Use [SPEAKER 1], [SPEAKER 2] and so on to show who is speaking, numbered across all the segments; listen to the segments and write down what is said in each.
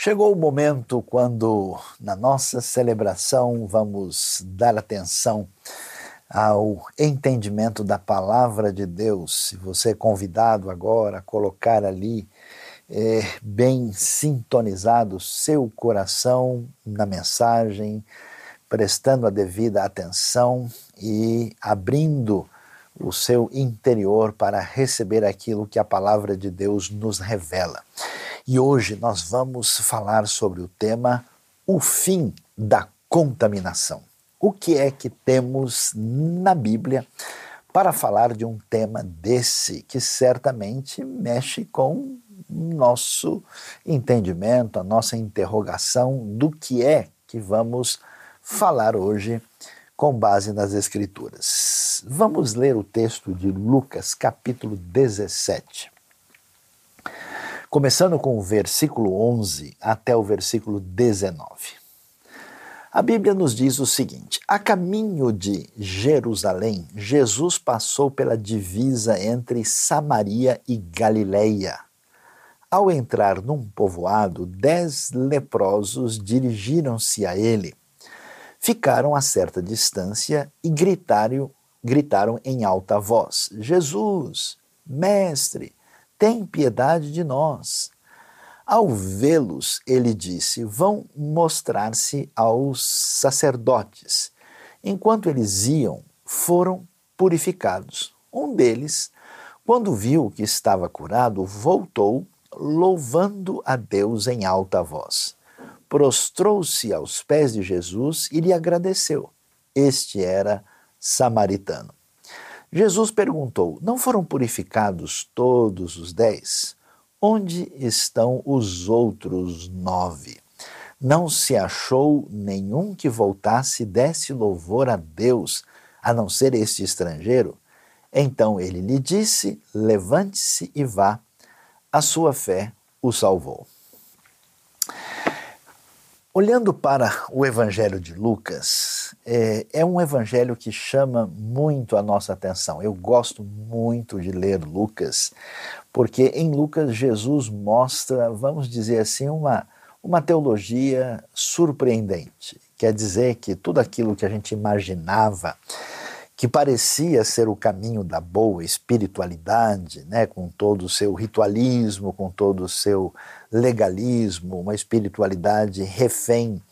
[SPEAKER 1] Chegou o momento quando, na nossa celebração, vamos dar atenção ao entendimento da palavra de Deus. Se você é convidado agora a colocar ali é, bem sintonizado seu coração na mensagem, prestando a devida atenção e abrindo o seu interior para receber aquilo que a palavra de Deus nos revela. E hoje nós vamos falar sobre o tema o fim da contaminação. O que é que temos na Bíblia para falar de um tema desse que certamente mexe com nosso entendimento, a nossa interrogação do que é que vamos falar hoje com base nas Escrituras. Vamos ler o texto de Lucas, capítulo 17 começando com o versículo 11 até o versículo 19. A Bíblia nos diz o seguinte: A caminho de Jerusalém, Jesus passou pela divisa entre Samaria e Galileia. Ao entrar num povoado, dez leprosos dirigiram-se a ele. Ficaram a certa distância e gritaram, gritaram em alta voz: Jesus, mestre, tem piedade de nós. Ao vê-los, ele disse: Vão mostrar-se aos sacerdotes. Enquanto eles iam, foram purificados. Um deles, quando viu que estava curado, voltou, louvando a Deus em alta voz. Prostrou-se aos pés de Jesus e lhe agradeceu. Este era samaritano. Jesus perguntou: Não foram purificados todos os dez? Onde estão os outros nove? Não se achou nenhum que voltasse e desse louvor a Deus, a não ser este estrangeiro? Então ele lhe disse: Levante-se e vá, a sua fé o salvou. Olhando para o Evangelho de Lucas, é, é, um evangelho que chama muito a nossa atenção. Eu gosto muito de ler Lucas, porque em Lucas Jesus mostra, vamos dizer assim, uma, uma teologia surpreendente. Quer dizer que tudo aquilo que a gente imaginava que parecia ser o caminho da boa espiritualidade, né, com todo o seu ritualismo, com todo o seu legalismo, uma espiritualidade refém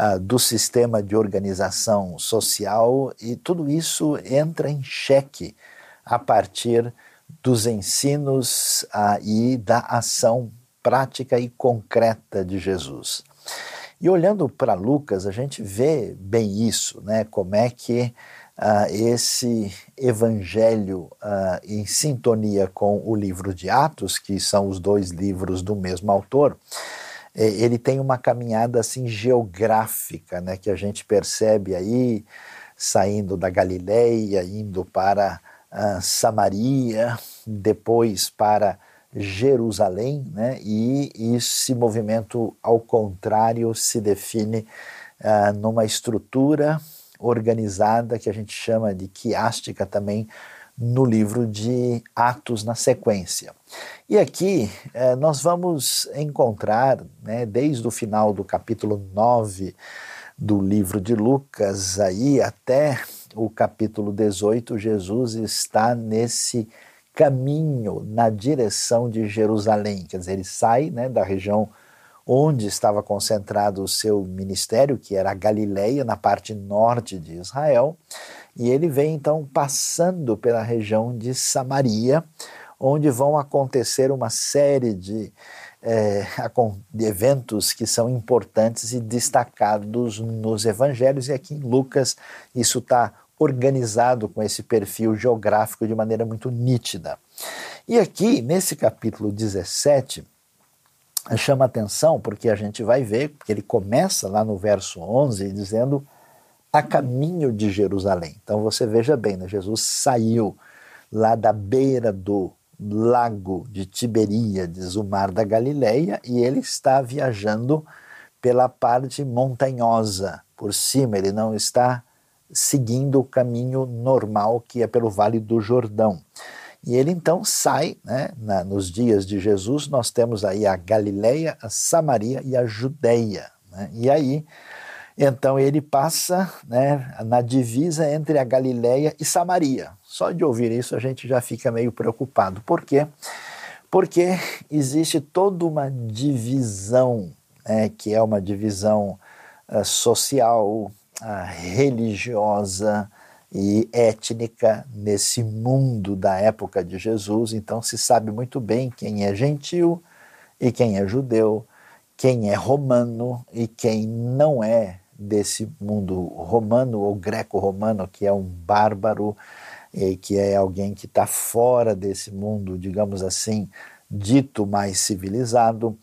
[SPEAKER 1] uh, do sistema de organização social, e tudo isso entra em xeque a partir dos ensinos uh, e da ação prática e concreta de Jesus. E olhando para Lucas, a gente vê bem isso, né? Como é que uh, esse evangelho uh, em sintonia com o livro de Atos, que são os dois livros do mesmo autor, eh, ele tem uma caminhada assim geográfica, né, que a gente percebe aí saindo da Galileia, indo para uh, Samaria, depois para Jerusalém, né, e esse movimento ao contrário se define uh, numa estrutura organizada que a gente chama de quiástica também no livro de Atos na sequência. E aqui eh, nós vamos encontrar, né, desde o final do capítulo 9 do livro de Lucas aí até o capítulo 18, Jesus está nesse caminho na direção de Jerusalém, quer dizer, ele sai né, da região onde estava concentrado o seu ministério, que era a Galileia, na parte norte de Israel, e ele vem então passando pela região de Samaria, onde vão acontecer uma série de, é, de eventos que são importantes e destacados nos evangelhos, e aqui em Lucas isso está organizado com esse perfil geográfico de maneira muito nítida. E aqui, nesse capítulo 17, chama atenção porque a gente vai ver que ele começa lá no verso 11 dizendo a caminho de Jerusalém. Então você veja bem, né? Jesus saiu lá da beira do lago de Tiberíades, o mar da Galileia, e ele está viajando pela parte montanhosa, por cima, ele não está seguindo o caminho normal que é pelo Vale do Jordão. E ele então sai, né, na, nos dias de Jesus, nós temos aí a Galileia, a Samaria e a Judéia. Né? E aí, então ele passa né, na divisa entre a Galileia e Samaria. Só de ouvir isso a gente já fica meio preocupado. Por quê? Porque existe toda uma divisão, né, que é uma divisão uh, social, uh, religiosa, e étnica nesse mundo da época de Jesus, então se sabe muito bem quem é gentil e quem é judeu, quem é romano e quem não é desse mundo romano ou greco-romano, que é um bárbaro, que é alguém que está fora desse mundo, digamos assim, dito mais civilizado.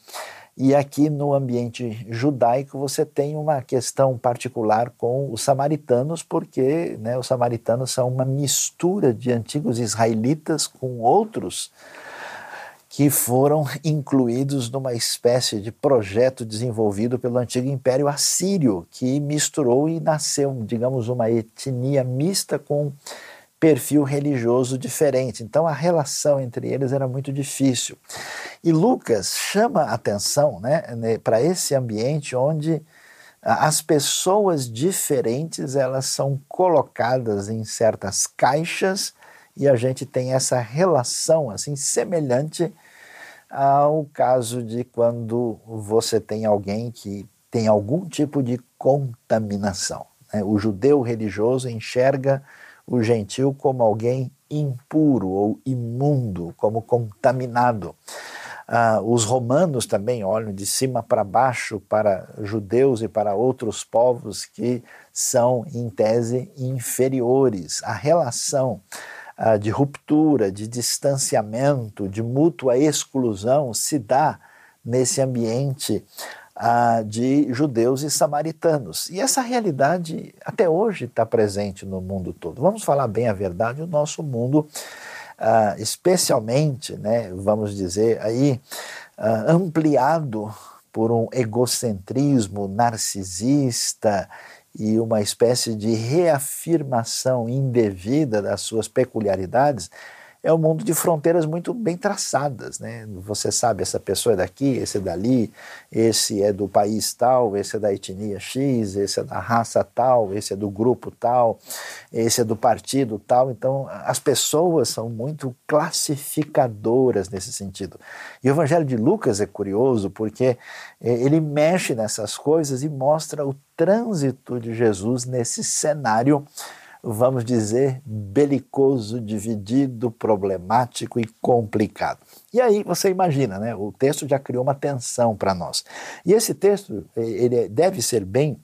[SPEAKER 1] E aqui no ambiente judaico você tem uma questão particular com os samaritanos, porque né, os samaritanos são uma mistura de antigos israelitas com outros que foram incluídos numa espécie de projeto desenvolvido pelo antigo Império Assírio, que misturou e nasceu, digamos, uma etnia mista com perfil religioso diferente. Então a relação entre eles era muito difícil. E Lucas chama atenção né, para esse ambiente onde as pessoas diferentes elas são colocadas em certas caixas e a gente tem essa relação assim semelhante ao caso de quando você tem alguém que tem algum tipo de contaminação. Né? O judeu religioso enxerga o gentil como alguém impuro ou imundo, como contaminado. Ah, os romanos também olham de cima para baixo para judeus e para outros povos que são, em tese, inferiores. A relação ah, de ruptura, de distanciamento, de mútua exclusão se dá nesse ambiente ah, de judeus e samaritanos. E essa realidade até hoje está presente no mundo todo. Vamos falar bem a verdade, o nosso mundo, ah, especialmente, né, vamos dizer aí, ah, ampliado por um egocentrismo narcisista e uma espécie de reafirmação indevida das suas peculiaridades, é um mundo de fronteiras muito bem traçadas, né? Você sabe, essa pessoa é daqui, esse é dali, esse é do país tal, esse é da etnia X, esse é da raça tal, esse é do grupo tal, esse é do partido tal. Então, as pessoas são muito classificadoras nesse sentido. E o Evangelho de Lucas é curioso porque eh, ele mexe nessas coisas e mostra o trânsito de Jesus nesse cenário vamos dizer, belicoso, dividido, problemático e complicado. E aí você imagina, né? O texto já criou uma tensão para nós. E esse texto, ele deve ser bem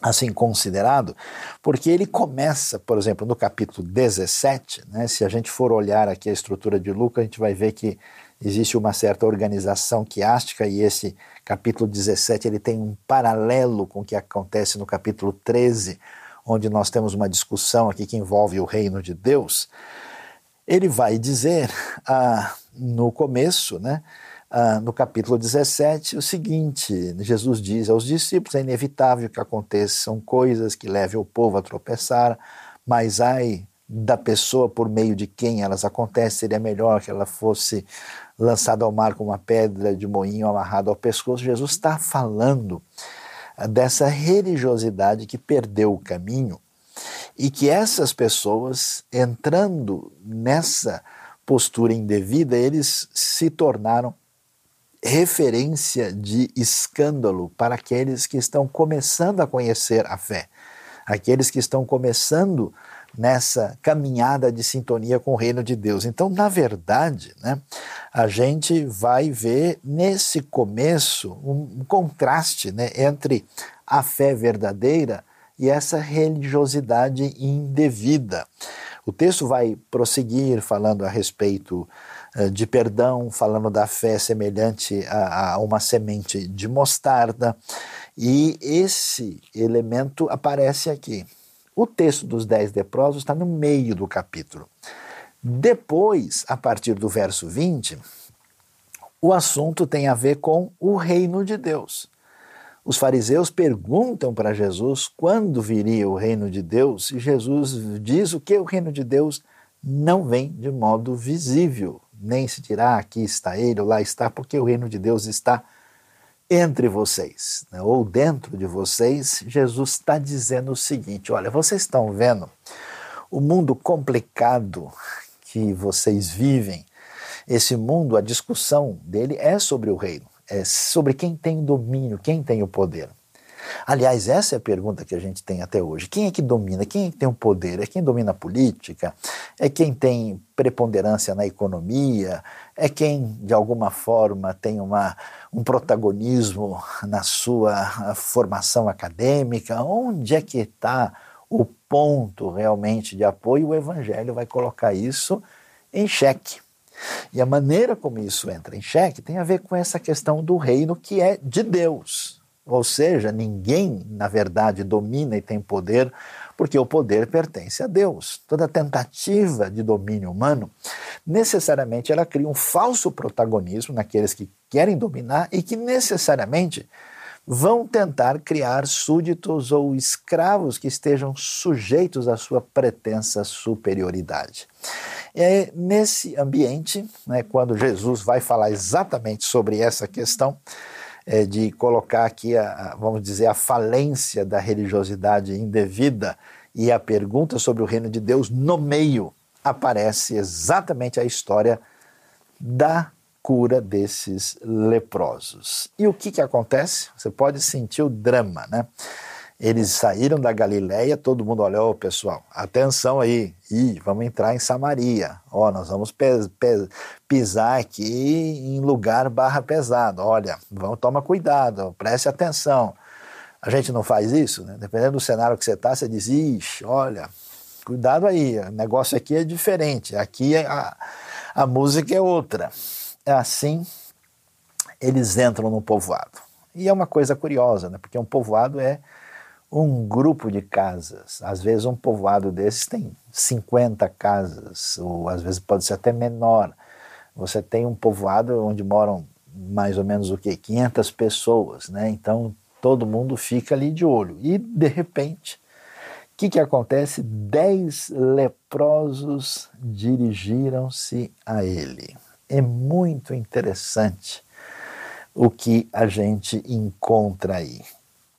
[SPEAKER 1] assim considerado, porque ele começa, por exemplo, no capítulo 17, né? Se a gente for olhar aqui a estrutura de Lucas, a gente vai ver que existe uma certa organização quiástica e esse capítulo 17 ele tem um paralelo com o que acontece no capítulo 13, onde nós temos uma discussão aqui que envolve o reino de Deus, ele vai dizer ah, no começo, né, ah, no capítulo 17, o seguinte: Jesus diz aos discípulos: é inevitável que aconteçam coisas que levem o povo a tropeçar, mas ai da pessoa por meio de quem elas acontecem, seria melhor que ela fosse lançada ao mar com uma pedra de moinho amarrada ao pescoço. Jesus está falando dessa religiosidade que perdeu o caminho e que essas pessoas, entrando nessa postura indevida, eles se tornaram referência de escândalo para aqueles que estão começando a conhecer a fé, aqueles que estão começando nessa caminhada de sintonia com o reino de Deus. Então, na verdade, né, a gente vai ver nesse começo um contraste né, entre a fé verdadeira e essa religiosidade indevida. O texto vai prosseguir falando a respeito uh, de perdão, falando da fé semelhante a, a uma semente de mostarda, e esse elemento aparece aqui. O texto dos dez leprosos está no meio do capítulo. Depois, a partir do verso 20, o assunto tem a ver com o reino de Deus. Os fariseus perguntam para Jesus quando viria o reino de Deus, e Jesus diz o que o reino de Deus não vem de modo visível, nem se dirá aqui está ele ou lá está, porque o reino de Deus está entre vocês, né? ou dentro de vocês. Jesus está dizendo o seguinte: olha, vocês estão vendo o mundo complicado que vocês vivem, esse mundo, a discussão dele é sobre o reino, é sobre quem tem domínio, quem tem o poder. Aliás, essa é a pergunta que a gente tem até hoje. Quem é que domina? Quem é que tem o poder? É quem domina a política? É quem tem preponderância na economia? É quem, de alguma forma, tem uma, um protagonismo na sua formação acadêmica? Onde é que está o ponto realmente de apoio? O Evangelho vai colocar isso em xeque. E a maneira como isso entra em xeque tem a ver com essa questão do reino que é de Deus. Ou seja, ninguém, na verdade, domina e tem poder, porque o poder pertence a Deus. Toda tentativa de domínio humano, necessariamente, ela cria um falso protagonismo naqueles que querem dominar e que necessariamente vão tentar criar súditos ou escravos que estejam sujeitos à sua pretensa superioridade. É nesse ambiente, né, quando Jesus vai falar exatamente sobre essa questão, é, de colocar aqui, a, a, vamos dizer, a falência da religiosidade indevida e a pergunta sobre o reino de Deus, no meio aparece exatamente a história da cura desses leprosos. E o que, que acontece? Você pode sentir o drama, né? Eles saíram da Galileia, todo mundo olhou, pessoal, atenção aí, Ih, vamos entrar em Samaria, ó, nós vamos pisar aqui em lugar barra pesado, olha, vamos, toma cuidado, preste atenção. A gente não faz isso, né? Dependendo do cenário que você está, você diz, ixi, olha, cuidado aí, o negócio aqui é diferente, aqui é a, a música é outra. É assim, eles entram no povoado. E é uma coisa curiosa, né? Porque um povoado é um grupo de casas. Às vezes um povoado desses tem 50 casas, ou às vezes pode ser até menor. Você tem um povoado onde moram mais ou menos o que 500 pessoas, né? Então todo mundo fica ali de olho. E de repente, o que, que acontece? Dez leprosos dirigiram-se a ele. É muito interessante o que a gente encontra aí.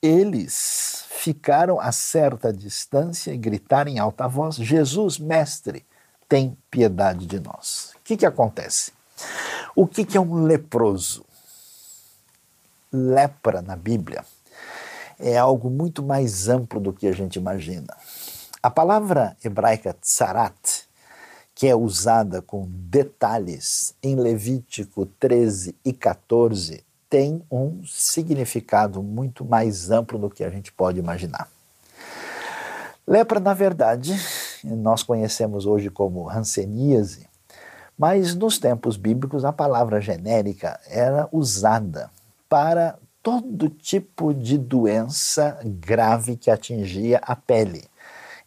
[SPEAKER 1] Eles ficaram a certa distância e gritaram em alta voz: Jesus, mestre, tem piedade de nós. O que, que acontece? O que, que é um leproso? Lepra na Bíblia é algo muito mais amplo do que a gente imagina. A palavra hebraica tsarat, que é usada com detalhes em Levítico 13 e 14, tem um significado muito mais amplo do que a gente pode imaginar. Lepra, na verdade, nós conhecemos hoje como hanseníase, mas nos tempos bíblicos a palavra genérica era usada para todo tipo de doença grave que atingia a pele.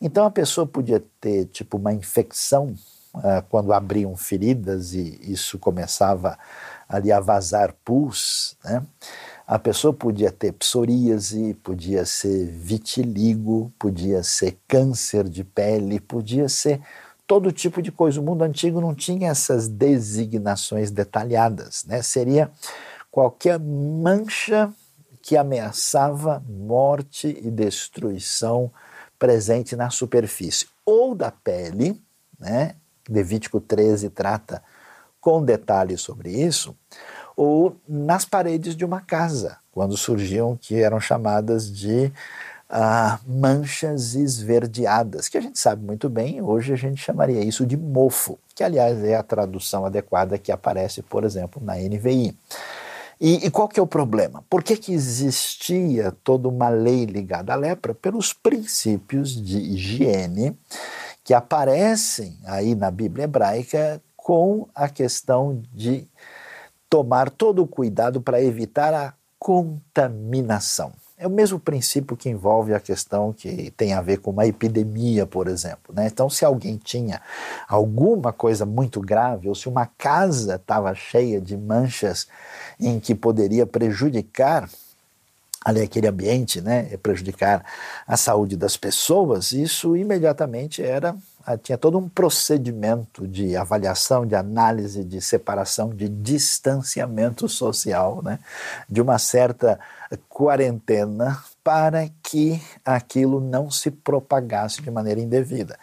[SPEAKER 1] Então a pessoa podia ter tipo uma infecção uh, quando abriam feridas e isso começava ali a vazar pus, né? A pessoa podia ter psoríase, podia ser vitiligo, podia ser câncer de pele, podia ser todo tipo de coisa. O mundo antigo não tinha essas designações detalhadas, né? Seria qualquer mancha que ameaçava morte e destruição presente na superfície ou da pele, né? Levítico 13 trata com detalhes sobre isso, ou nas paredes de uma casa, quando surgiam que eram chamadas de ah, manchas esverdeadas, que a gente sabe muito bem, hoje a gente chamaria isso de mofo, que aliás é a tradução adequada que aparece, por exemplo, na NVI. E, e, qual que é o problema? Por que, que existia toda uma lei ligada à lepra? Pelos princípios de higiene que aparecem aí na Bíblia hebraica com a questão de tomar todo o cuidado para evitar a contaminação. É o mesmo princípio que envolve a questão que tem a ver com uma epidemia, por exemplo. Né? Então, se alguém tinha alguma coisa muito grave, ou se uma casa estava cheia de manchas em que poderia prejudicar ali aquele ambiente, né, prejudicar a saúde das pessoas, isso imediatamente era ah, tinha todo um procedimento de avaliação, de análise, de separação, de distanciamento social, né? de uma certa quarentena para que aquilo não se propagasse de maneira indevida.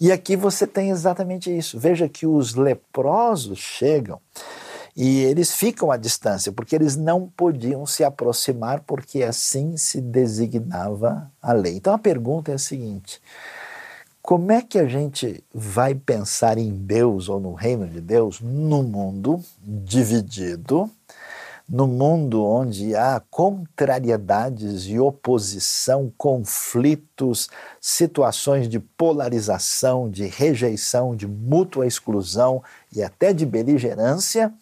[SPEAKER 1] E aqui você tem exatamente isso. Veja que os leprosos chegam e eles ficam à distância, porque eles não podiam se aproximar, porque assim se designava a lei. Então a pergunta é a seguinte: como é que a gente vai pensar em Deus ou no reino de Deus no mundo dividido? no mundo onde há contrariedades e oposição, conflitos, situações de polarização, de rejeição, de mútua exclusão e até de beligerância,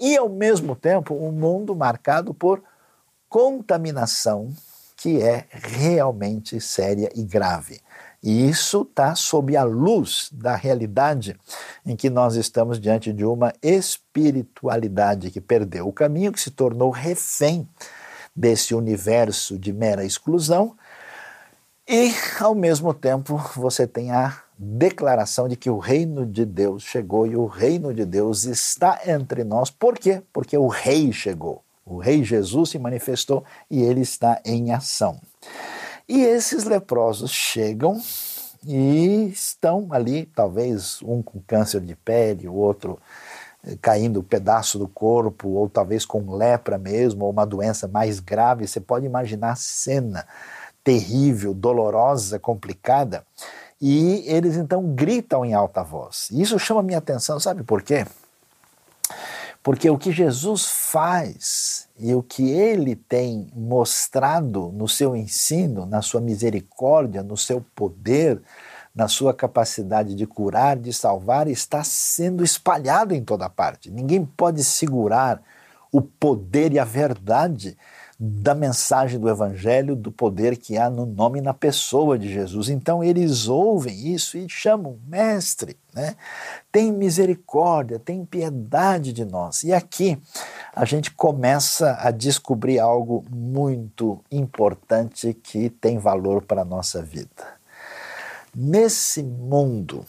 [SPEAKER 1] e ao mesmo tempo um mundo marcado por contaminação que é realmente séria e grave. E isso está sob a luz da realidade em que nós estamos diante de uma espiritualidade que perdeu o caminho, que se tornou refém desse universo de mera exclusão, e ao mesmo tempo você tem a declaração de que o reino de Deus chegou e o reino de Deus está entre nós. Por quê? Porque o rei chegou. O rei Jesus se manifestou e ele está em ação. E esses leprosos chegam e estão ali, talvez um com câncer de pele, o outro eh, caindo um pedaço do corpo, ou talvez com lepra mesmo, ou uma doença mais grave. Você pode imaginar a cena terrível, dolorosa, complicada. E eles então gritam em alta voz. E isso chama minha atenção, sabe por quê? Porque o que Jesus faz e o que ele tem mostrado no seu ensino, na sua misericórdia, no seu poder, na sua capacidade de curar, de salvar, está sendo espalhado em toda parte. Ninguém pode segurar o poder e a verdade da mensagem do Evangelho, do poder que há no nome e na pessoa de Jesus. Então eles ouvem isso e chamam, mestre, né? tem misericórdia, tem piedade de nós. E aqui a gente começa a descobrir algo muito importante que tem valor para a nossa vida. Nesse mundo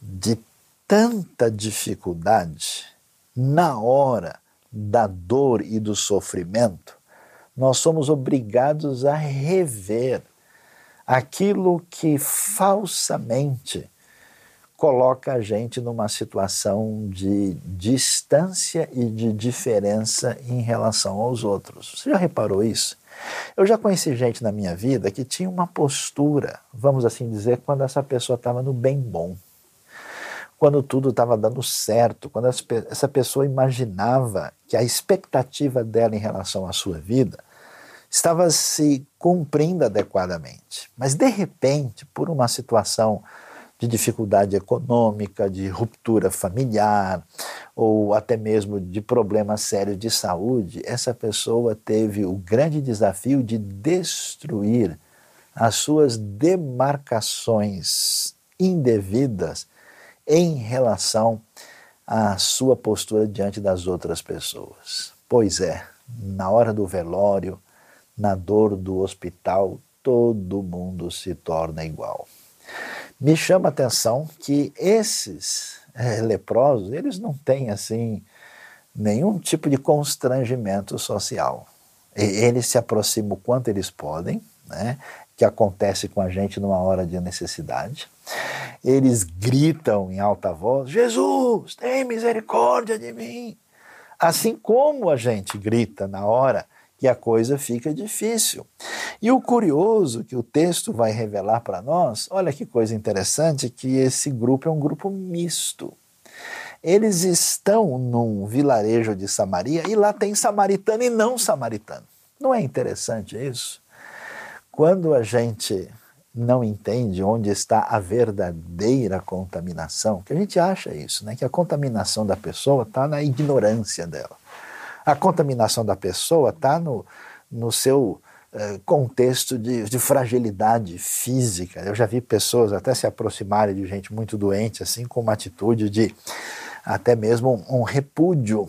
[SPEAKER 1] de tanta dificuldade, na hora da dor e do sofrimento, nós somos obrigados a rever aquilo que falsamente coloca a gente numa situação de distância e de diferença em relação aos outros. Você já reparou isso? Eu já conheci gente na minha vida que tinha uma postura, vamos assim dizer, quando essa pessoa estava no bem bom, quando tudo estava dando certo, quando essa pessoa imaginava que a expectativa dela em relação à sua vida estava se cumprindo adequadamente. Mas, de repente, por uma situação de dificuldade econômica, de ruptura familiar, ou até mesmo de problemas sérios de saúde, essa pessoa teve o grande desafio de destruir as suas demarcações indevidas em relação à sua postura diante das outras pessoas. Pois é, na hora do velório, na dor do hospital, todo mundo se torna igual. Me chama a atenção que esses é, leprosos, eles não têm assim nenhum tipo de constrangimento social. Eles se aproximam o quanto eles podem, né, que acontece com a gente numa hora de necessidade. Eles gritam em alta voz: Jesus, tem misericórdia de mim. Assim como a gente grita na hora que a coisa fica difícil. E o curioso que o texto vai revelar para nós, olha que coisa interessante, que esse grupo é um grupo misto. Eles estão num vilarejo de Samaria e lá tem samaritano e não samaritano. Não é interessante isso? Quando a gente não entende onde está a verdadeira contaminação, que a gente acha isso, né? que a contaminação da pessoa está na ignorância dela. A contaminação da pessoa está no, no seu eh, contexto de, de, fragilidade física. Eu já vi pessoas até se aproximarem de gente muito doente, assim, com uma atitude de até mesmo um, um repúdio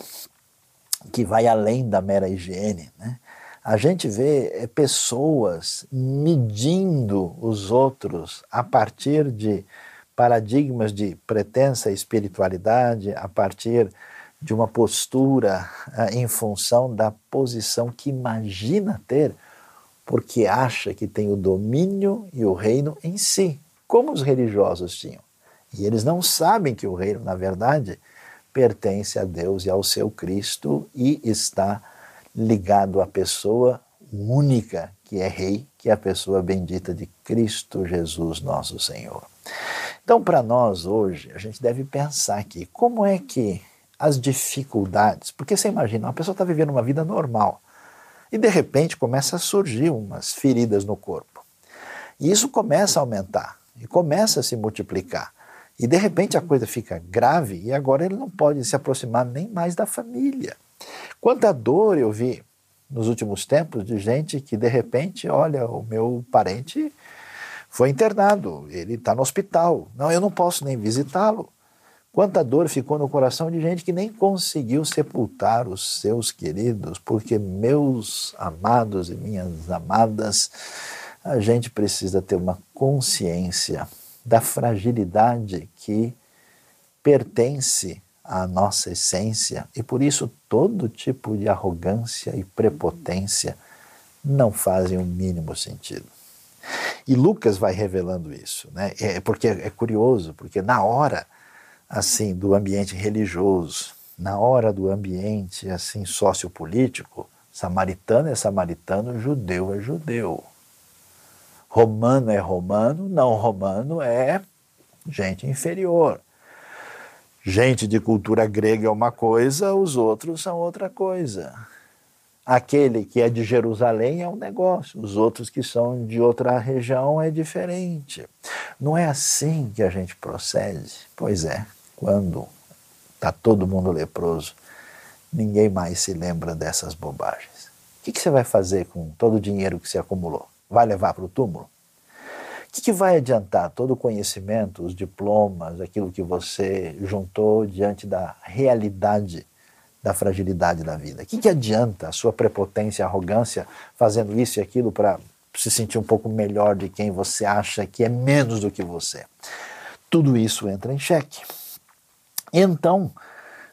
[SPEAKER 1] que vai além da mera higiene. Né? A gente vê eh, pessoas medindo os outros a partir de paradigmas de pretensa espiritualidade a partir de uma postura uh, em função da posição que imagina ter, porque acha que tem o domínio e o reino em si, como os religiosos tinham. E eles não sabem que o reino, na verdade, pertence a Deus e ao seu Cristo e está ligado à pessoa única que é Rei, que é a pessoa bendita de Cristo Jesus, nosso Senhor. Então, para nós hoje, a gente deve pensar aqui como é que as dificuldades, porque você imagina, uma pessoa está vivendo uma vida normal e de repente começa a surgir umas feridas no corpo. E isso começa a aumentar e começa a se multiplicar. E de repente a coisa fica grave e agora ele não pode se aproximar nem mais da família. Quanta dor eu vi nos últimos tempos de gente que de repente, olha, o meu parente foi internado, ele está no hospital. Não, eu não posso nem visitá-lo. Quanta dor ficou no coração de gente que nem conseguiu sepultar os seus queridos, porque meus amados e minhas amadas, a gente precisa ter uma consciência da fragilidade que pertence à nossa essência e por isso todo tipo de arrogância e prepotência não fazem o mínimo sentido. E Lucas vai revelando isso, né? É porque é curioso, porque na hora assim do ambiente religioso, na hora do ambiente assim sociopolítico, samaritano é samaritano, judeu é judeu. Romano é romano, não romano é gente inferior. Gente de cultura grega é uma coisa, os outros são outra coisa. Aquele que é de Jerusalém é um negócio, os outros que são de outra região é diferente. Não é assim que a gente procede? Pois é, quando está todo mundo leproso, ninguém mais se lembra dessas bobagens. O que, que você vai fazer com todo o dinheiro que você acumulou? vai levar para o túmulo? Que, que vai adiantar todo o conhecimento, os diplomas, aquilo que você juntou diante da realidade da fragilidade da vida? O que, que adianta a sua prepotência arrogância fazendo isso e aquilo para se sentir um pouco melhor de quem você acha que é menos do que você? Tudo isso entra em xeque. Então,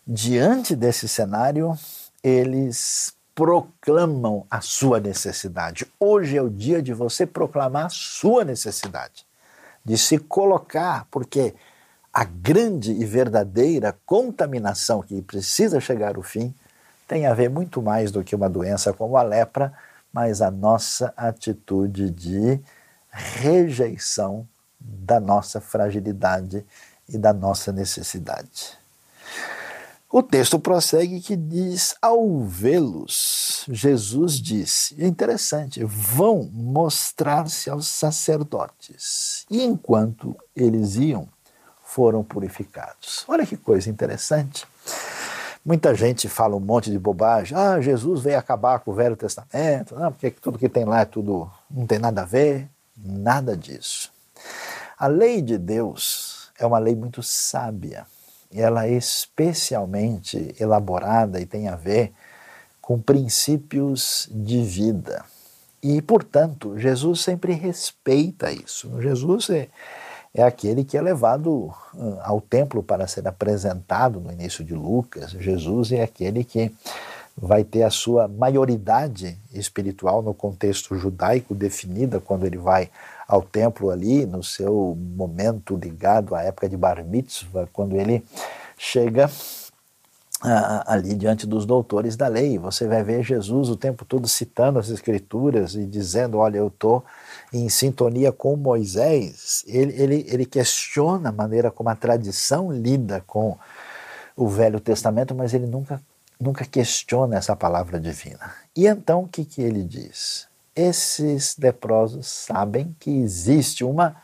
[SPEAKER 1] diante desse cenário, eles proclamam a sua necessidade. Hoje é o dia de você proclamar a sua necessidade, de se colocar, porque a grande e verdadeira contaminação que precisa chegar ao fim tem a ver muito mais do que uma doença como a lepra, mas a nossa atitude de rejeição da nossa fragilidade e da nossa necessidade. O texto prossegue que diz: Ao vê-los, Jesus disse, é interessante, vão mostrar-se aos sacerdotes. E enquanto eles iam, foram purificados. Olha que coisa interessante. Muita gente fala um monte de bobagem. Ah, Jesus veio acabar com o Velho Testamento, não, porque tudo que tem lá é tudo, não tem nada a ver. Nada disso. A lei de Deus é uma lei muito sábia ela é especialmente elaborada e tem a ver com princípios de vida. E, portanto, Jesus sempre respeita isso. Jesus é, é aquele que é levado ao templo para ser apresentado no início de Lucas. Jesus é aquele que vai ter a sua maioridade espiritual no contexto judaico definida quando ele vai ao templo ali, no seu momento ligado à época de Bar Mitzvah, quando ele chega ali diante dos doutores da lei. Você vai ver Jesus o tempo todo citando as Escrituras e dizendo: Olha, eu estou em sintonia com Moisés. Ele, ele, ele questiona a maneira como a tradição lida com o Velho Testamento, mas ele nunca, nunca questiona essa palavra divina. E então o que, que ele diz? Esses leprosos sabem que existe uma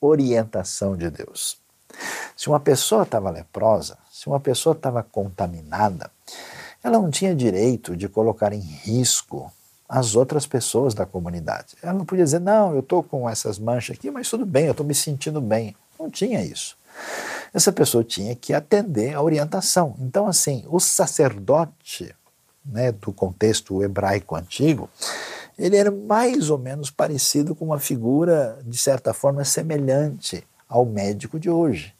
[SPEAKER 1] orientação de Deus. Se uma pessoa estava leprosa, se uma pessoa estava contaminada, ela não tinha direito de colocar em risco as outras pessoas da comunidade. Ela não podia dizer, não, eu estou com essas manchas aqui, mas tudo bem, eu estou me sentindo bem. Não tinha isso. Essa pessoa tinha que atender a orientação. Então, assim, o sacerdote, né, do contexto hebraico antigo, ele era mais ou menos parecido com uma figura, de certa forma, semelhante ao médico de hoje,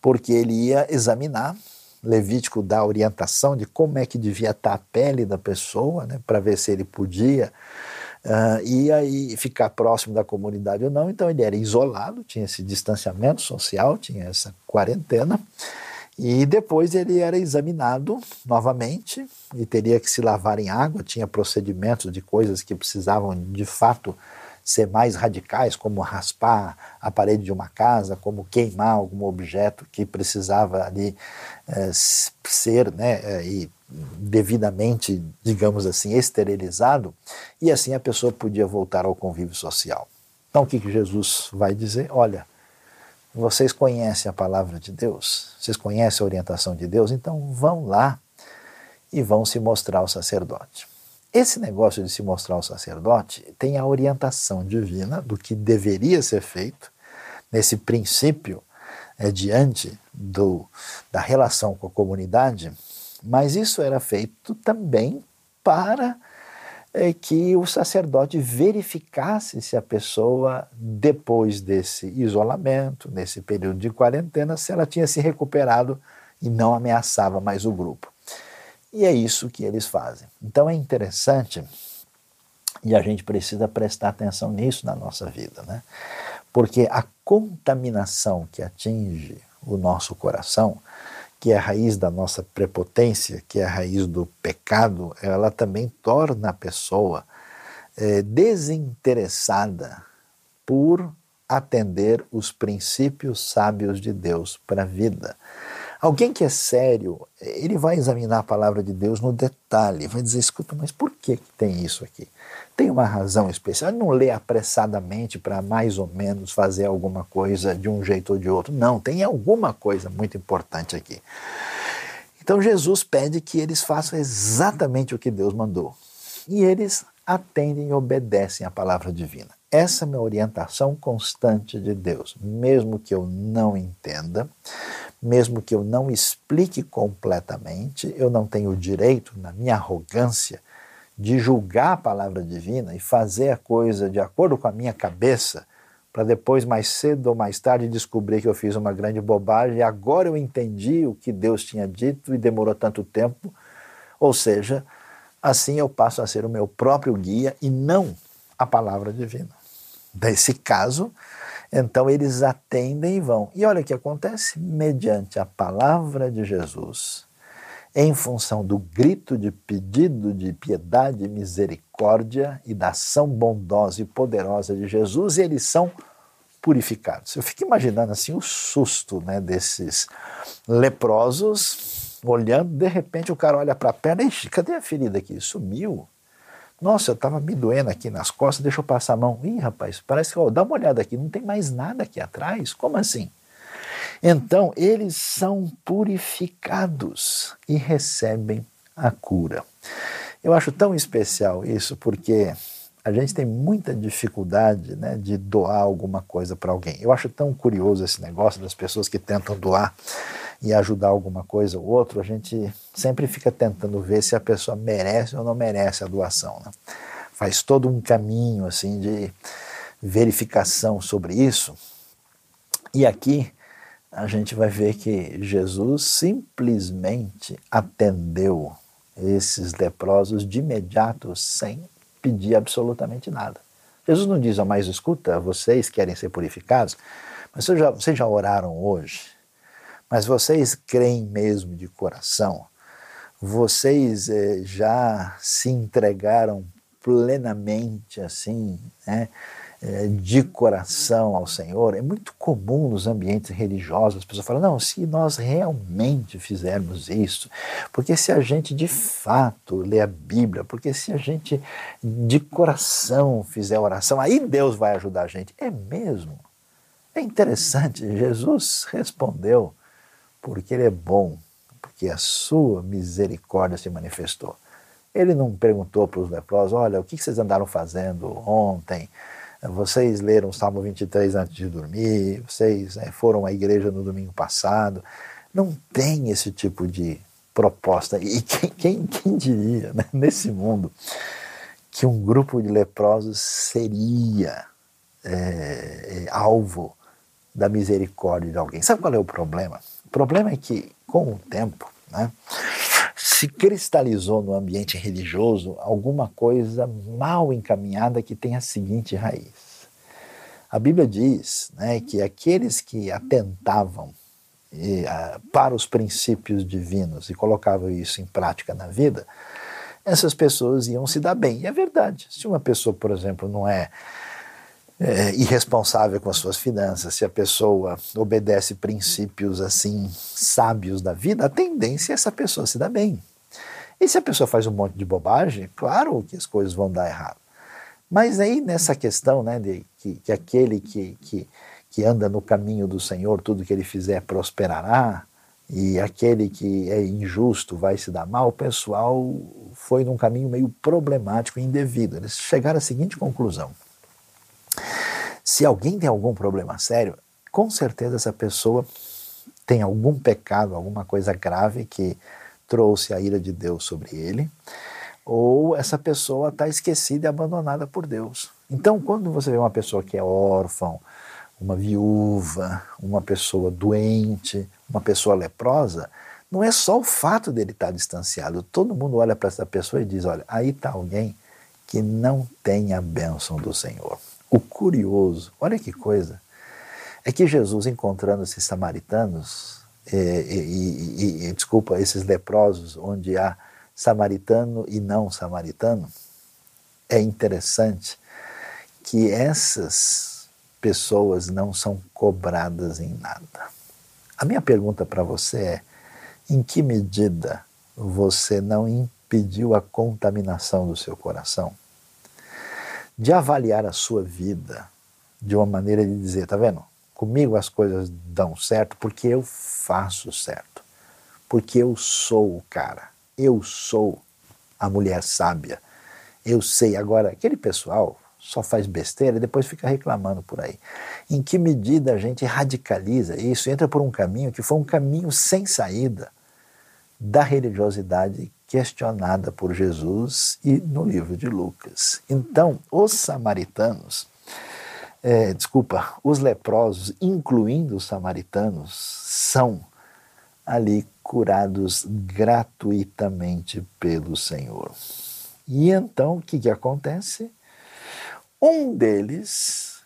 [SPEAKER 1] porque ele ia examinar. Levítico dá orientação de como é que devia estar a pele da pessoa, né, para ver se ele podia uh, e aí ficar próximo da comunidade ou não. Então ele era isolado, tinha esse distanciamento social, tinha essa quarentena. E depois ele era examinado novamente e teria que se lavar em água, tinha procedimentos de coisas que precisavam de fato ser mais radicais, como raspar a parede de uma casa, como queimar algum objeto que precisava ali é, ser né, é, e devidamente, digamos assim, esterilizado, e assim a pessoa podia voltar ao convívio social. Então o que, que Jesus vai dizer? Olha, vocês conhecem a palavra de Deus, vocês conhecem a orientação de Deus, então vão lá e vão se mostrar ao sacerdote. Esse negócio de se mostrar ao sacerdote tem a orientação divina do que deveria ser feito nesse princípio é, diante do, da relação com a comunidade, mas isso era feito também para é que o sacerdote verificasse se a pessoa, depois desse isolamento, nesse período de quarentena, se ela tinha se recuperado e não ameaçava mais o grupo. E é isso que eles fazem. Então é interessante e a gente precisa prestar atenção nisso na nossa vida, né? Porque a contaminação que atinge o nosso coração que é a raiz da nossa prepotência, que é a raiz do pecado, ela também torna a pessoa é, desinteressada por atender os princípios sábios de Deus para a vida. Alguém que é sério, ele vai examinar a palavra de Deus no detalhe, vai dizer: escuta, mas por que, tem isso aqui? Tem uma razão especial. Ele não lê apressadamente para mais ou menos fazer alguma coisa de um jeito ou de outro. Não, tem alguma coisa muito importante aqui. Então Jesus pede que eles façam exatamente o que Deus mandou. E eles atendem e obedecem à palavra divina. Essa é a minha orientação constante de Deus. Mesmo que eu não entenda, mesmo que eu não explique completamente, eu não tenho o direito, na minha arrogância, de julgar a palavra divina e fazer a coisa de acordo com a minha cabeça, para depois, mais cedo ou mais tarde, descobrir que eu fiz uma grande bobagem e agora eu entendi o que Deus tinha dito e demorou tanto tempo. Ou seja, assim eu passo a ser o meu próprio guia e não a palavra divina. Nesse caso, então eles atendem e vão. E olha o que acontece: mediante a palavra de Jesus, em função do grito de pedido de piedade, misericórdia e da ação bondosa e poderosa de Jesus, eles são purificados. Eu fico imaginando assim o susto né, desses leprosos, olhando, de repente o cara olha para a perna, Ixi, cadê a ferida aqui? Sumiu. Nossa, eu estava me doendo aqui nas costas, deixa eu passar a mão. Ih, rapaz, parece que, ó, dá uma olhada aqui, não tem mais nada aqui atrás. Como assim? Então, eles são purificados e recebem a cura. Eu acho tão especial isso porque a gente tem muita dificuldade né, de doar alguma coisa para alguém. Eu acho tão curioso esse negócio das pessoas que tentam doar e ajudar alguma coisa ou outra, a gente sempre fica tentando ver se a pessoa merece ou não merece a doação. Né? Faz todo um caminho assim de verificação sobre isso. E aqui a gente vai ver que Jesus simplesmente atendeu esses leprosos de imediato sem pedir absolutamente nada. Jesus não diz, oh, mas escuta, vocês querem ser purificados, mas vocês já, vocês já oraram hoje? Mas vocês creem mesmo de coração? Vocês eh, já se entregaram plenamente assim, né, eh, de coração ao Senhor? É muito comum nos ambientes religiosos as pessoas falam: não, se nós realmente fizermos isso, porque se a gente de fato lê a Bíblia, porque se a gente de coração fizer oração, aí Deus vai ajudar a gente. É mesmo? É interessante, Jesus respondeu porque Ele é bom, porque a sua misericórdia se manifestou. Ele não perguntou para os leprosos: olha, o que vocês andaram fazendo ontem? Vocês leram o Salmo 23 antes de dormir? Vocês né, foram à igreja no domingo passado? Não tem esse tipo de proposta. E quem, quem, quem diria, né, nesse mundo, que um grupo de leprosos seria é, alvo da misericórdia de alguém. Sabe qual é o problema? O problema é que, com o tempo, né, se cristalizou no ambiente religioso alguma coisa mal encaminhada que tem a seguinte raiz. A Bíblia diz né, que aqueles que atentavam e, a, para os princípios divinos e colocavam isso em prática na vida, essas pessoas iam se dar bem. E é verdade. Se uma pessoa, por exemplo, não é é, irresponsável com as suas finanças, se a pessoa obedece princípios assim sábios da vida, a tendência é essa pessoa se dar bem. E se a pessoa faz um monte de bobagem, claro que as coisas vão dar errado. Mas aí nessa questão né, de que, que aquele que, que, que anda no caminho do Senhor, tudo que ele fizer prosperará, e aquele que é injusto vai se dar mal, o pessoal foi num caminho meio problemático e indevido. Eles chegaram à seguinte conclusão: se alguém tem algum problema sério, com certeza essa pessoa tem algum pecado, alguma coisa grave que trouxe a ira de Deus sobre ele, ou essa pessoa está esquecida e abandonada por Deus. Então, quando você vê uma pessoa que é órfã, uma viúva, uma pessoa doente, uma pessoa leprosa, não é só o fato dele estar tá distanciado. Todo mundo olha para essa pessoa e diz: olha, aí está alguém que não tem a bênção do Senhor. O curioso, olha que coisa, é que Jesus, encontrando esses samaritanos, e, e, e, desculpa, esses leprosos, onde há samaritano e não samaritano, é interessante que essas pessoas não são cobradas em nada. A minha pergunta para você é: em que medida você não impediu a contaminação do seu coração? De avaliar a sua vida de uma maneira de dizer, tá vendo? Comigo as coisas dão certo porque eu faço certo. Porque eu sou o cara. Eu sou a mulher sábia. Eu sei. Agora, aquele pessoal só faz besteira e depois fica reclamando por aí. Em que medida a gente radicaliza isso, entra por um caminho que foi um caminho sem saída da religiosidade questionada por Jesus e no livro de Lucas. Então, os samaritanos, é, desculpa, os leprosos, incluindo os samaritanos, são ali curados gratuitamente pelo Senhor. E então, o que, que acontece? Um deles,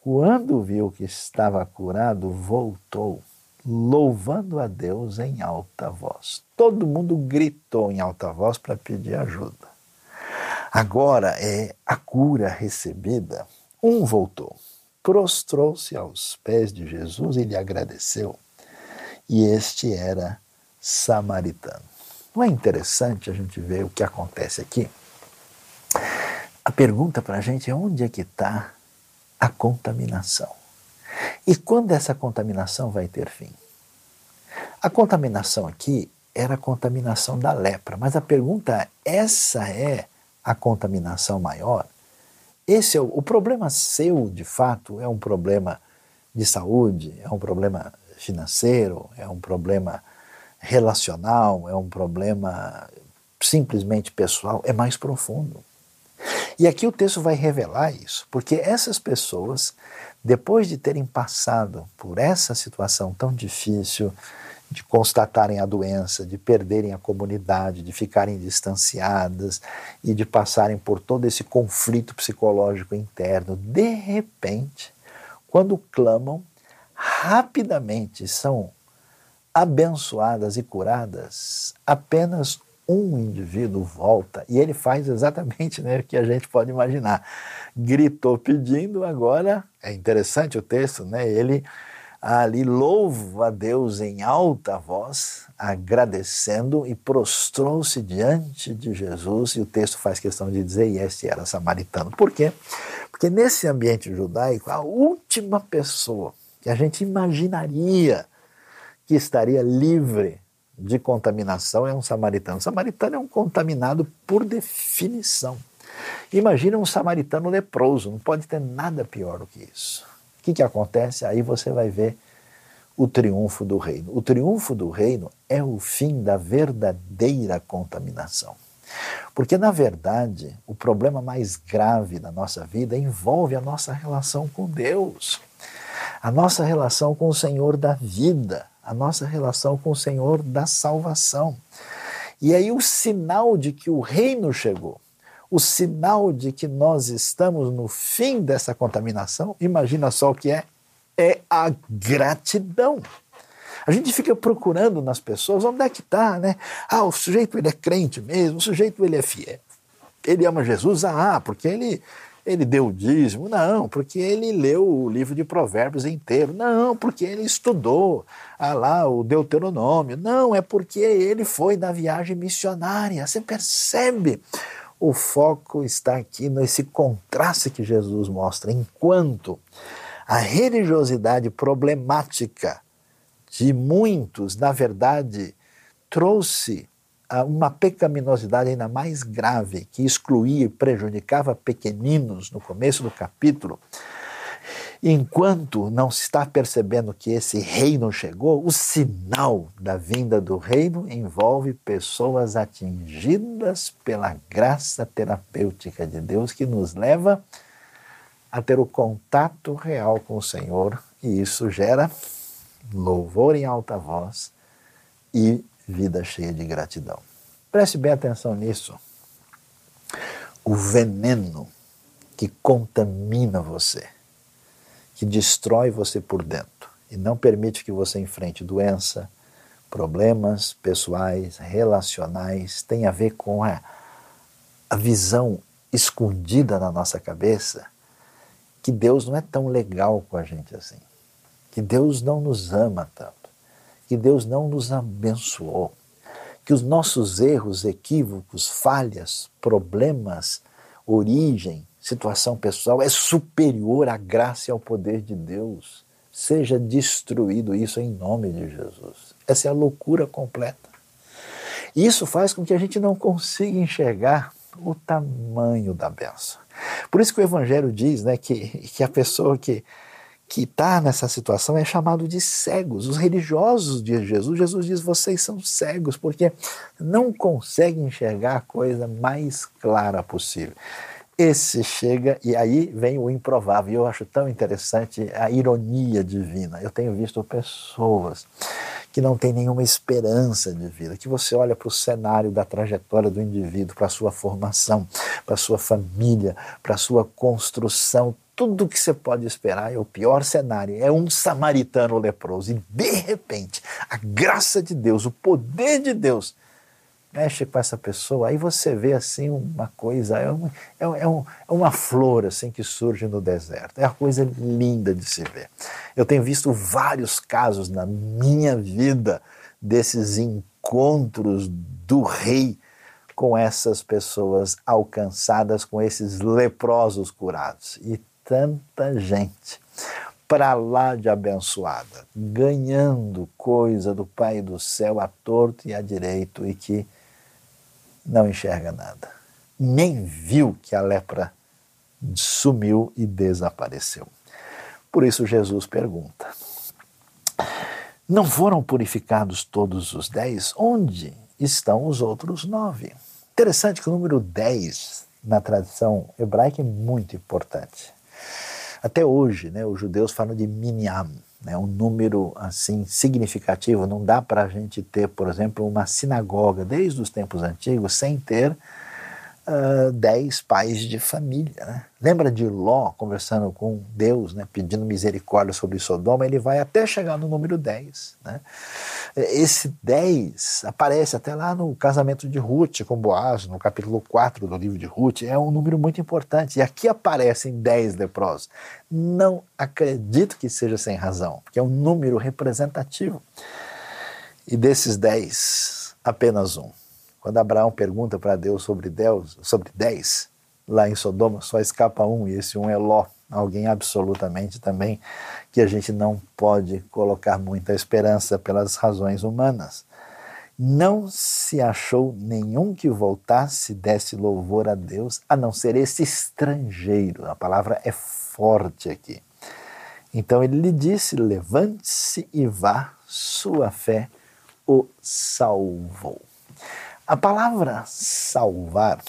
[SPEAKER 1] quando viu que estava curado, voltou louvando a Deus em alta voz. Todo mundo gritou em alta voz para pedir ajuda. Agora é a cura recebida. Um voltou, prostrou-se aos pés de Jesus e lhe agradeceu. E este era samaritano. Não é interessante a gente ver o que acontece aqui? A pergunta para a gente é onde é que está a contaminação? E quando essa contaminação vai ter fim? A contaminação aqui era a contaminação da lepra, mas a pergunta é: essa é a contaminação maior? Esse é o, o problema seu, de fato, é um problema de saúde, é um problema financeiro, é um problema relacional, é um problema simplesmente pessoal, é mais profundo. E aqui o texto vai revelar isso, porque essas pessoas depois de terem passado por essa situação tão difícil, de constatarem a doença, de perderem a comunidade, de ficarem distanciadas e de passarem por todo esse conflito psicológico interno, de repente, quando clamam, rapidamente são abençoadas e curadas, apenas um indivíduo volta e ele faz exatamente né, o que a gente pode imaginar. Gritou pedindo, agora é interessante o texto, né? Ele ali louva a Deus em alta voz, agradecendo e prostrou-se diante de Jesus, e o texto faz questão de dizer, e este era samaritano. Por quê? Porque nesse ambiente judaico, a última pessoa que a gente imaginaria que estaria livre de contaminação é um samaritano. O samaritano é um contaminado por definição. Imagina um samaritano leproso, não pode ter nada pior do que isso. O que, que acontece? Aí você vai ver o triunfo do reino. O triunfo do reino é o fim da verdadeira contaminação. Porque, na verdade, o problema mais grave da nossa vida envolve a nossa relação com Deus. a nossa relação com o Senhor da vida, a nossa relação com o Senhor da salvação. E aí o sinal de que o reino chegou, o sinal de que nós estamos no fim dessa contaminação, imagina só o que é, é a gratidão. A gente fica procurando nas pessoas onde é que está, né? Ah, o sujeito ele é crente mesmo, o sujeito ele é fiel. Ele ama Jesus, ah, porque ele, ele deu o dízimo. Não, porque ele leu o livro de Provérbios inteiro. Não, porque ele estudou ah, lá o Deuteronômio. Não, é porque ele foi na viagem missionária. Você percebe? O foco está aqui nesse contraste que Jesus mostra. Enquanto a religiosidade problemática de muitos, na verdade, trouxe uma pecaminosidade ainda mais grave, que excluía e prejudicava pequeninos no começo do capítulo. Enquanto não se está percebendo que esse reino chegou, o sinal da vinda do reino envolve pessoas atingidas pela graça terapêutica de Deus que nos leva a ter o contato real com o Senhor, e isso gera louvor em alta voz e vida cheia de gratidão. Preste bem atenção nisso. O veneno que contamina você, que destrói você por dentro e não permite que você enfrente doença, problemas pessoais, relacionais, tem a ver com a, a visão escondida na nossa cabeça que Deus não é tão legal com a gente assim que Deus não nos ama tanto, que Deus não nos abençoou, que os nossos erros, equívocos, falhas, problemas, origem, situação pessoal é superior à graça e ao poder de Deus. Seja destruído isso em nome de Jesus. Essa é a loucura completa. E isso faz com que a gente não consiga enxergar o tamanho da benção. Por isso que o Evangelho diz né, que, que a pessoa que que está nessa situação é chamado de cegos. Os religiosos de Jesus, Jesus diz: vocês são cegos, porque não conseguem enxergar a coisa mais clara possível. Esse chega e aí vem o improvável. E eu acho tão interessante a ironia divina. Eu tenho visto pessoas que não têm nenhuma esperança de vida, que você olha para o cenário da trajetória do indivíduo, para a sua formação, para a sua família, para a sua construção, tudo que você pode esperar é o pior cenário, é um samaritano leproso. E de repente, a graça de Deus, o poder de Deus, mexe com essa pessoa, aí você vê assim uma coisa, é, uma, é, é, um, é uma flor assim que surge no deserto. É uma coisa linda de se ver. Eu tenho visto vários casos na minha vida desses encontros do rei com essas pessoas alcançadas, com esses leprosos curados. E tanta gente para lá de abençoada, ganhando coisa do Pai do céu à torto e à direito e que não enxerga nada. Nem viu que a lepra sumiu e desapareceu. Por isso Jesus pergunta: Não foram purificados todos os dez? Onde estão os outros nove? Interessante que o número dez na tradição hebraica é muito importante. Até hoje, né, os judeus falam de minyan, né, um número assim significativo. Não dá para a gente ter, por exemplo, uma sinagoga desde os tempos antigos sem ter uh, dez pais de família. Né? Lembra de Ló conversando com Deus, né, pedindo misericórdia sobre Sodoma? Ele vai até chegar no número 10. Né? Esse 10 aparece até lá no casamento de Ruth com Boaz, no capítulo 4 do livro de Ruth. É um número muito importante. E aqui aparecem 10 leprosos. Não acredito que seja sem razão, porque é um número representativo. E desses 10, apenas um quando Abraão pergunta para Deus sobre Deus, sobre dez, lá em Sodoma só escapa um, e esse um é Ló, alguém absolutamente também que a gente não pode colocar muita esperança pelas razões humanas. Não se achou nenhum que voltasse, desse louvor a Deus, a não ser esse estrangeiro. A palavra é forte aqui. Então ele lhe disse: levante-se e vá, sua fé o salvou. A palavra salvar,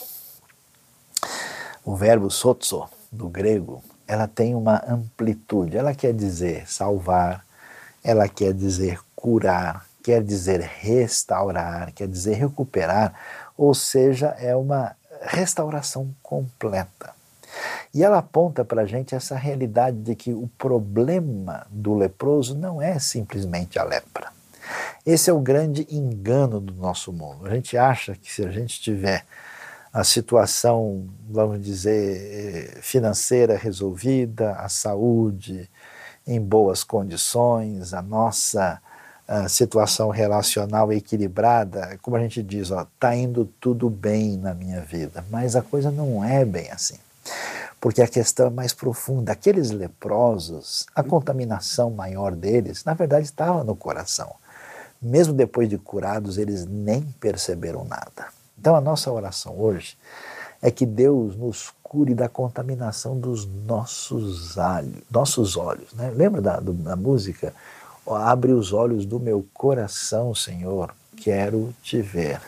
[SPEAKER 1] o verbo sotso, do grego, ela tem uma amplitude. Ela quer dizer salvar, ela quer dizer curar, quer dizer restaurar, quer dizer recuperar, ou seja, é uma restauração completa. E ela aponta para a gente essa realidade de que o problema do leproso não é simplesmente a lepra. Esse é o grande engano do nosso mundo. A gente acha que se a gente tiver a situação, vamos dizer, financeira resolvida, a saúde em boas condições, a nossa a situação relacional equilibrada, como a gente diz, está indo tudo bem na minha vida, mas a coisa não é bem assim. Porque a questão é mais profunda. Aqueles leprosos, a contaminação maior deles, na verdade, estava no coração. Mesmo depois de curados, eles nem perceberam nada. Então, a nossa oração hoje é que Deus nos cure da contaminação dos nossos, olhos, nossos olhos. Né? Lembra da, da música? Abre os olhos do meu coração, Senhor, quero te ver.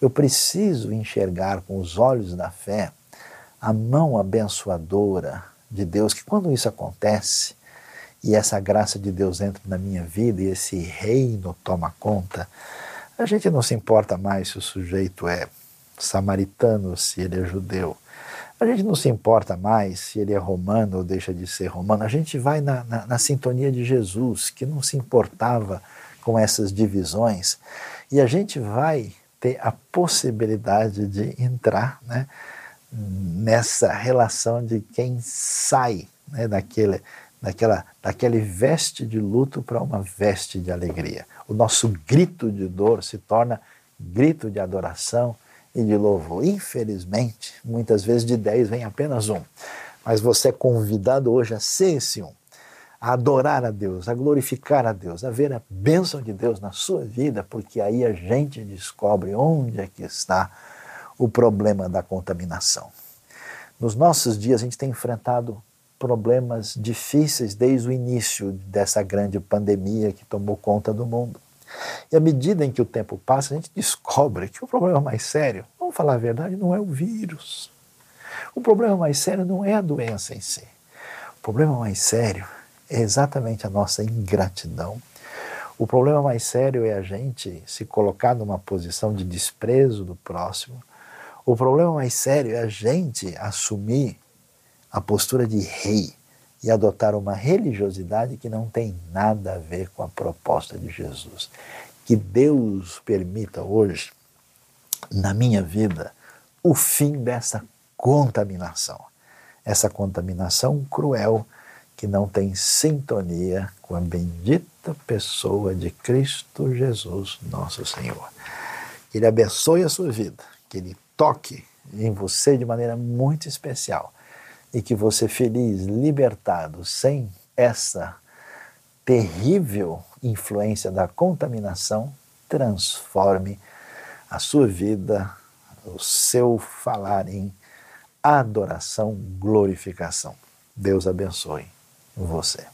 [SPEAKER 1] Eu preciso enxergar com os olhos da fé a mão abençoadora de Deus, que quando isso acontece e essa graça de Deus entra na minha vida e esse reino toma conta, a gente não se importa mais se o sujeito é samaritano, se ele é judeu. A gente não se importa mais se ele é romano ou deixa de ser romano. A gente vai na, na, na sintonia de Jesus, que não se importava com essas divisões, e a gente vai ter a possibilidade de entrar né, nessa relação de quem sai né, daquele, daquela, daquele veste de luto para uma veste de alegria. O nosso grito de dor se torna grito de adoração e de louvor. Infelizmente, muitas vezes de dez vem apenas um. Mas você é convidado hoje a ser esse um, a adorar a Deus, a glorificar a Deus, a ver a bênção de Deus na sua vida, porque aí a gente descobre onde é que está o problema da contaminação. Nos nossos dias a gente tem enfrentado problemas difíceis desde o início dessa grande pandemia que tomou conta do mundo. E à medida em que o tempo passa, a gente descobre que o problema mais sério, vamos falar a verdade, não é o vírus. O problema mais sério não é a doença em si. O problema mais sério é exatamente a nossa ingratidão. O problema mais sério é a gente se colocar numa posição de desprezo do próximo. O problema mais sério é a gente assumir a postura de rei e adotar uma religiosidade que não tem nada a ver com a proposta de Jesus. Que Deus permita hoje, na minha vida, o fim dessa contaminação. Essa contaminação cruel que não tem sintonia com a bendita pessoa de Cristo Jesus, nosso Senhor. Que Ele abençoe a sua vida, que Ele toque em você de maneira muito especial e que você feliz, libertado, sem essa terrível influência da contaminação, transforme a sua vida, o seu falar em adoração, glorificação. Deus abençoe você.